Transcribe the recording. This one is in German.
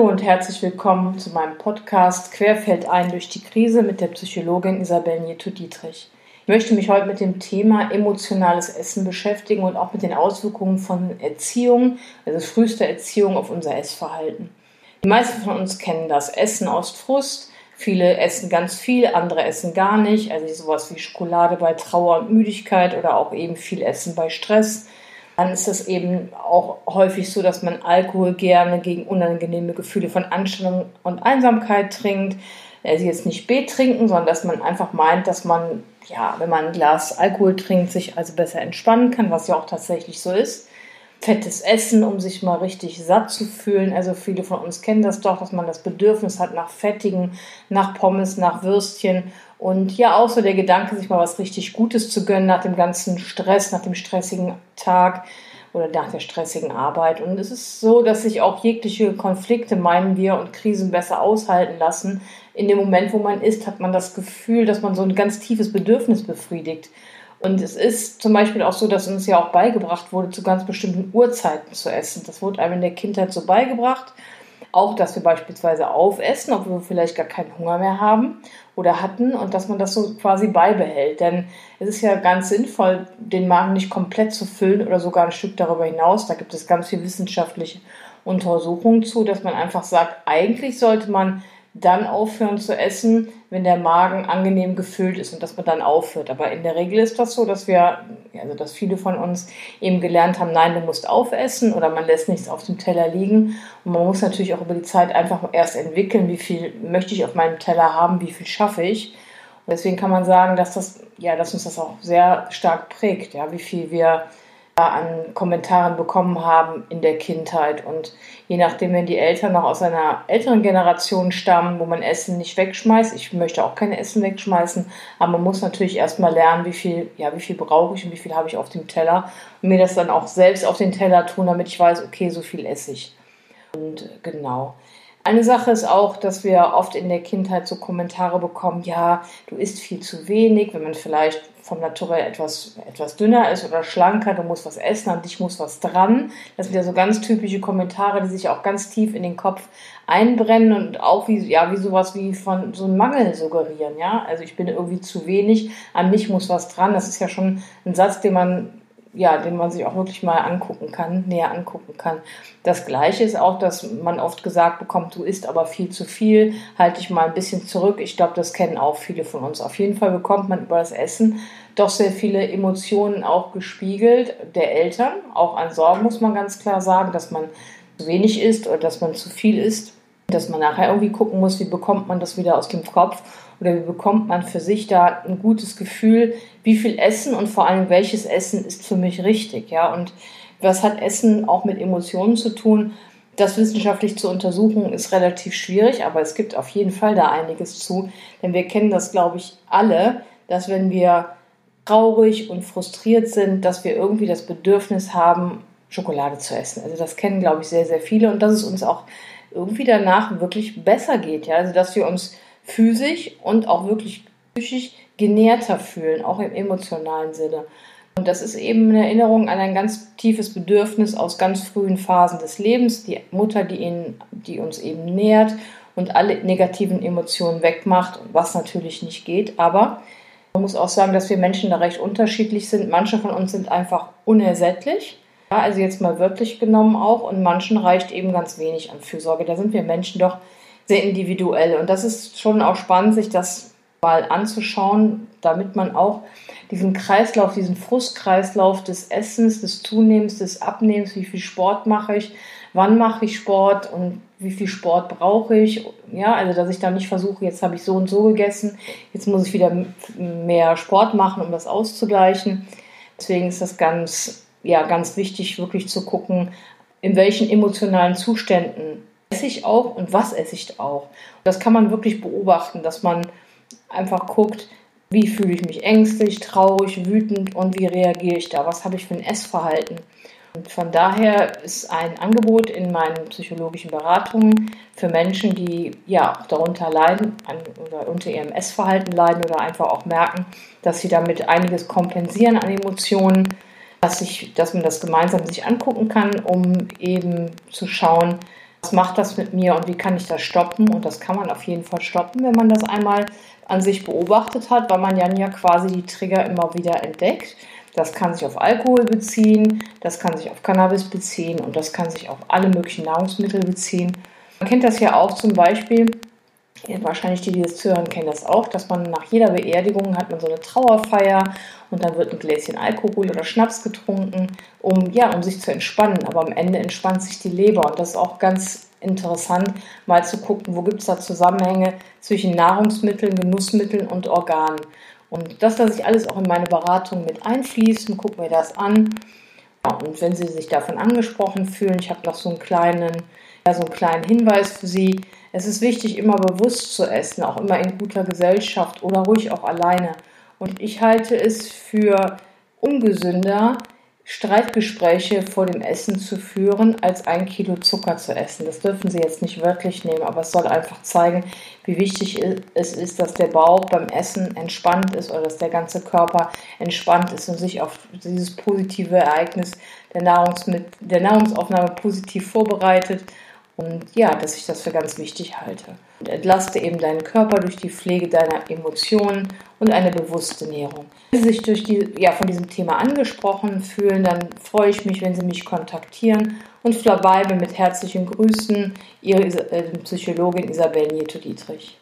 Hallo und herzlich willkommen zu meinem Podcast Querfeld ein durch die Krise mit der Psychologin Isabel Nieto-Dietrich. Ich möchte mich heute mit dem Thema emotionales Essen beschäftigen und auch mit den Auswirkungen von Erziehung, also frühester Erziehung auf unser Essverhalten. Die meisten von uns kennen das Essen aus Frust. Viele essen ganz viel, andere essen gar nicht. Also sowas wie Schokolade bei Trauer und Müdigkeit oder auch eben viel Essen bei Stress dann ist es eben auch häufig so, dass man Alkohol gerne gegen unangenehme Gefühle von Anstrengung und Einsamkeit trinkt. Also jetzt nicht B trinken, sondern dass man einfach meint, dass man, ja, wenn man ein Glas Alkohol trinkt, sich also besser entspannen kann, was ja auch tatsächlich so ist. Fettes Essen, um sich mal richtig satt zu fühlen. Also viele von uns kennen das doch, dass man das Bedürfnis hat nach Fettigen, nach Pommes, nach Würstchen und ja, auch so der Gedanke, sich mal was richtig Gutes zu gönnen nach dem ganzen Stress, nach dem stressigen Tag oder nach der stressigen Arbeit. Und es ist so, dass sich auch jegliche Konflikte, meinen wir, und Krisen besser aushalten lassen. In dem Moment, wo man isst, hat man das Gefühl, dass man so ein ganz tiefes Bedürfnis befriedigt. Und es ist zum Beispiel auch so, dass uns ja auch beigebracht wurde, zu ganz bestimmten Uhrzeiten zu essen. Das wurde einem in der Kindheit so beigebracht. Auch, dass wir beispielsweise aufessen, obwohl wir vielleicht gar keinen Hunger mehr haben oder hatten und dass man das so quasi beibehält. Denn es ist ja ganz sinnvoll, den Magen nicht komplett zu füllen oder sogar ein Stück darüber hinaus. Da gibt es ganz viel wissenschaftliche Untersuchungen zu, dass man einfach sagt, eigentlich sollte man dann aufhören zu essen, wenn der Magen angenehm gefüllt ist und dass man dann aufhört. Aber in der Regel ist das so, dass wir, also dass viele von uns eben gelernt haben, nein, du musst aufessen oder man lässt nichts auf dem Teller liegen. Und man muss natürlich auch über die Zeit einfach erst entwickeln, wie viel möchte ich auf meinem Teller haben, wie viel schaffe ich. Und deswegen kann man sagen, dass das, ja, dass uns das auch sehr stark prägt, ja, wie viel wir an Kommentaren bekommen haben in der Kindheit. Und je nachdem, wenn die Eltern noch aus einer älteren Generation stammen, wo man Essen nicht wegschmeißt, ich möchte auch kein Essen wegschmeißen, aber man muss natürlich erstmal lernen, wie viel, ja, wie viel brauche ich und wie viel habe ich auf dem Teller und mir das dann auch selbst auf den Teller tun, damit ich weiß, okay, so viel esse ich. Und genau. Eine Sache ist auch, dass wir oft in der Kindheit so Kommentare bekommen, ja, du isst viel zu wenig, wenn man vielleicht vom Naturell etwas, etwas dünner ist oder schlanker, du musst was essen, an dich muss was dran. Das sind ja so ganz typische Kommentare, die sich auch ganz tief in den Kopf einbrennen und auch wie, ja, wie sowas wie von so einem Mangel suggerieren, ja. Also ich bin irgendwie zu wenig, an mich muss was dran. Das ist ja schon ein Satz, den man ja, den man sich auch wirklich mal angucken kann, näher angucken kann. Das Gleiche ist auch, dass man oft gesagt bekommt, du isst aber viel zu viel, halte dich mal ein bisschen zurück. Ich glaube, das kennen auch viele von uns. Auf jeden Fall bekommt man über das Essen doch sehr viele Emotionen auch gespiegelt der Eltern. Auch an Sorgen muss man ganz klar sagen, dass man zu wenig isst oder dass man zu viel isst. Dass man nachher irgendwie gucken muss, wie bekommt man das wieder aus dem Kopf oder wie bekommt man für sich da ein gutes Gefühl, wie viel Essen und vor allem welches Essen ist für mich richtig, ja, und was hat Essen auch mit Emotionen zu tun? Das wissenschaftlich zu untersuchen ist relativ schwierig, aber es gibt auf jeden Fall da einiges zu, denn wir kennen das, glaube ich, alle, dass wenn wir traurig und frustriert sind, dass wir irgendwie das Bedürfnis haben, Schokolade zu essen. Also das kennen, glaube ich, sehr, sehr viele und dass es uns auch irgendwie danach wirklich besser geht, ja, also dass wir uns physisch und auch wirklich psychisch genährter fühlen, auch im emotionalen Sinne. Und das ist eben eine Erinnerung an ein ganz tiefes Bedürfnis aus ganz frühen Phasen des Lebens, die Mutter, die, ihn, die uns eben nährt und alle negativen Emotionen wegmacht, was natürlich nicht geht. Aber man muss auch sagen, dass wir Menschen da recht unterschiedlich sind. Manche von uns sind einfach unersättlich. Ja, also jetzt mal wörtlich genommen auch. Und manchen reicht eben ganz wenig an Fürsorge. Da sind wir Menschen doch sehr individuell. Und das ist schon auch spannend, sich das mal anzuschauen, damit man auch diesen Kreislauf, diesen Frustkreislauf des Essens, des Zunehmens, des Abnehmens, wie viel Sport mache ich, wann mache ich Sport und wie viel Sport brauche ich. Ja, also dass ich da nicht versuche, jetzt habe ich so und so gegessen, jetzt muss ich wieder mehr Sport machen, um das auszugleichen. Deswegen ist das ganz, ja, ganz wichtig, wirklich zu gucken, in welchen emotionalen Zuständen esse ich auch und was esse ich auch. Das kann man wirklich beobachten, dass man einfach guckt, wie fühle ich mich ängstlich, traurig, wütend und wie reagiere ich da? Was habe ich für ein Essverhalten? Und von daher ist ein Angebot in meinen psychologischen Beratungen für Menschen, die ja darunter leiden an, oder unter ihrem Essverhalten leiden oder einfach auch merken, dass sie damit einiges kompensieren an Emotionen, dass, ich, dass man das gemeinsam sich angucken kann, um eben zu schauen, Was macht das mit mir und wie kann ich das stoppen? Und das kann man auf jeden Fall stoppen, wenn man das einmal an sich beobachtet hat, weil man dann ja quasi die Trigger immer wieder entdeckt. Das kann sich auf Alkohol beziehen, das kann sich auf Cannabis beziehen und das kann sich auf alle möglichen Nahrungsmittel beziehen. Man kennt das ja auch zum Beispiel, wahrscheinlich die, die das zuhören, kennen das auch, dass man nach jeder Beerdigung hat man so eine Trauerfeier und dann wird ein Gläschen Alkohol oder Schnaps getrunken, um, ja, um sich zu entspannen. Aber am Ende entspannt sich die Leber und das ist auch ganz interessant, mal zu gucken, wo gibt es da Zusammenhänge zwischen Nahrungsmitteln, Genussmitteln und Organen. Und das lasse ich alles auch in meine Beratung mit einfließen, gucken wir das an. und wenn Sie sich davon angesprochen fühlen, ich habe noch so einen kleinen, ja, so einen kleinen Hinweis für Sie. Es ist wichtig, immer bewusst zu essen, auch immer in guter Gesellschaft oder ruhig auch alleine. Und ich halte es für ungesünder, Streitgespräche vor dem Essen zu führen, als ein Kilo Zucker zu essen. Das dürfen Sie jetzt nicht wörtlich nehmen, aber es soll einfach zeigen, wie wichtig es ist, dass der Bauch beim Essen entspannt ist oder dass der ganze Körper entspannt ist und sich auf dieses positive Ereignis der, der Nahrungsaufnahme positiv vorbereitet und ja, dass ich das für ganz wichtig halte. Und entlaste eben deinen Körper durch die Pflege deiner Emotionen und eine bewusste Ernährung. Wenn Sie sich durch die, ja, von diesem Thema angesprochen fühlen, dann freue ich mich, wenn Sie mich kontaktieren und verbleibe mit herzlichen Grüßen, Ihre äh, Psychologin Isabel Nieto-Dietrich.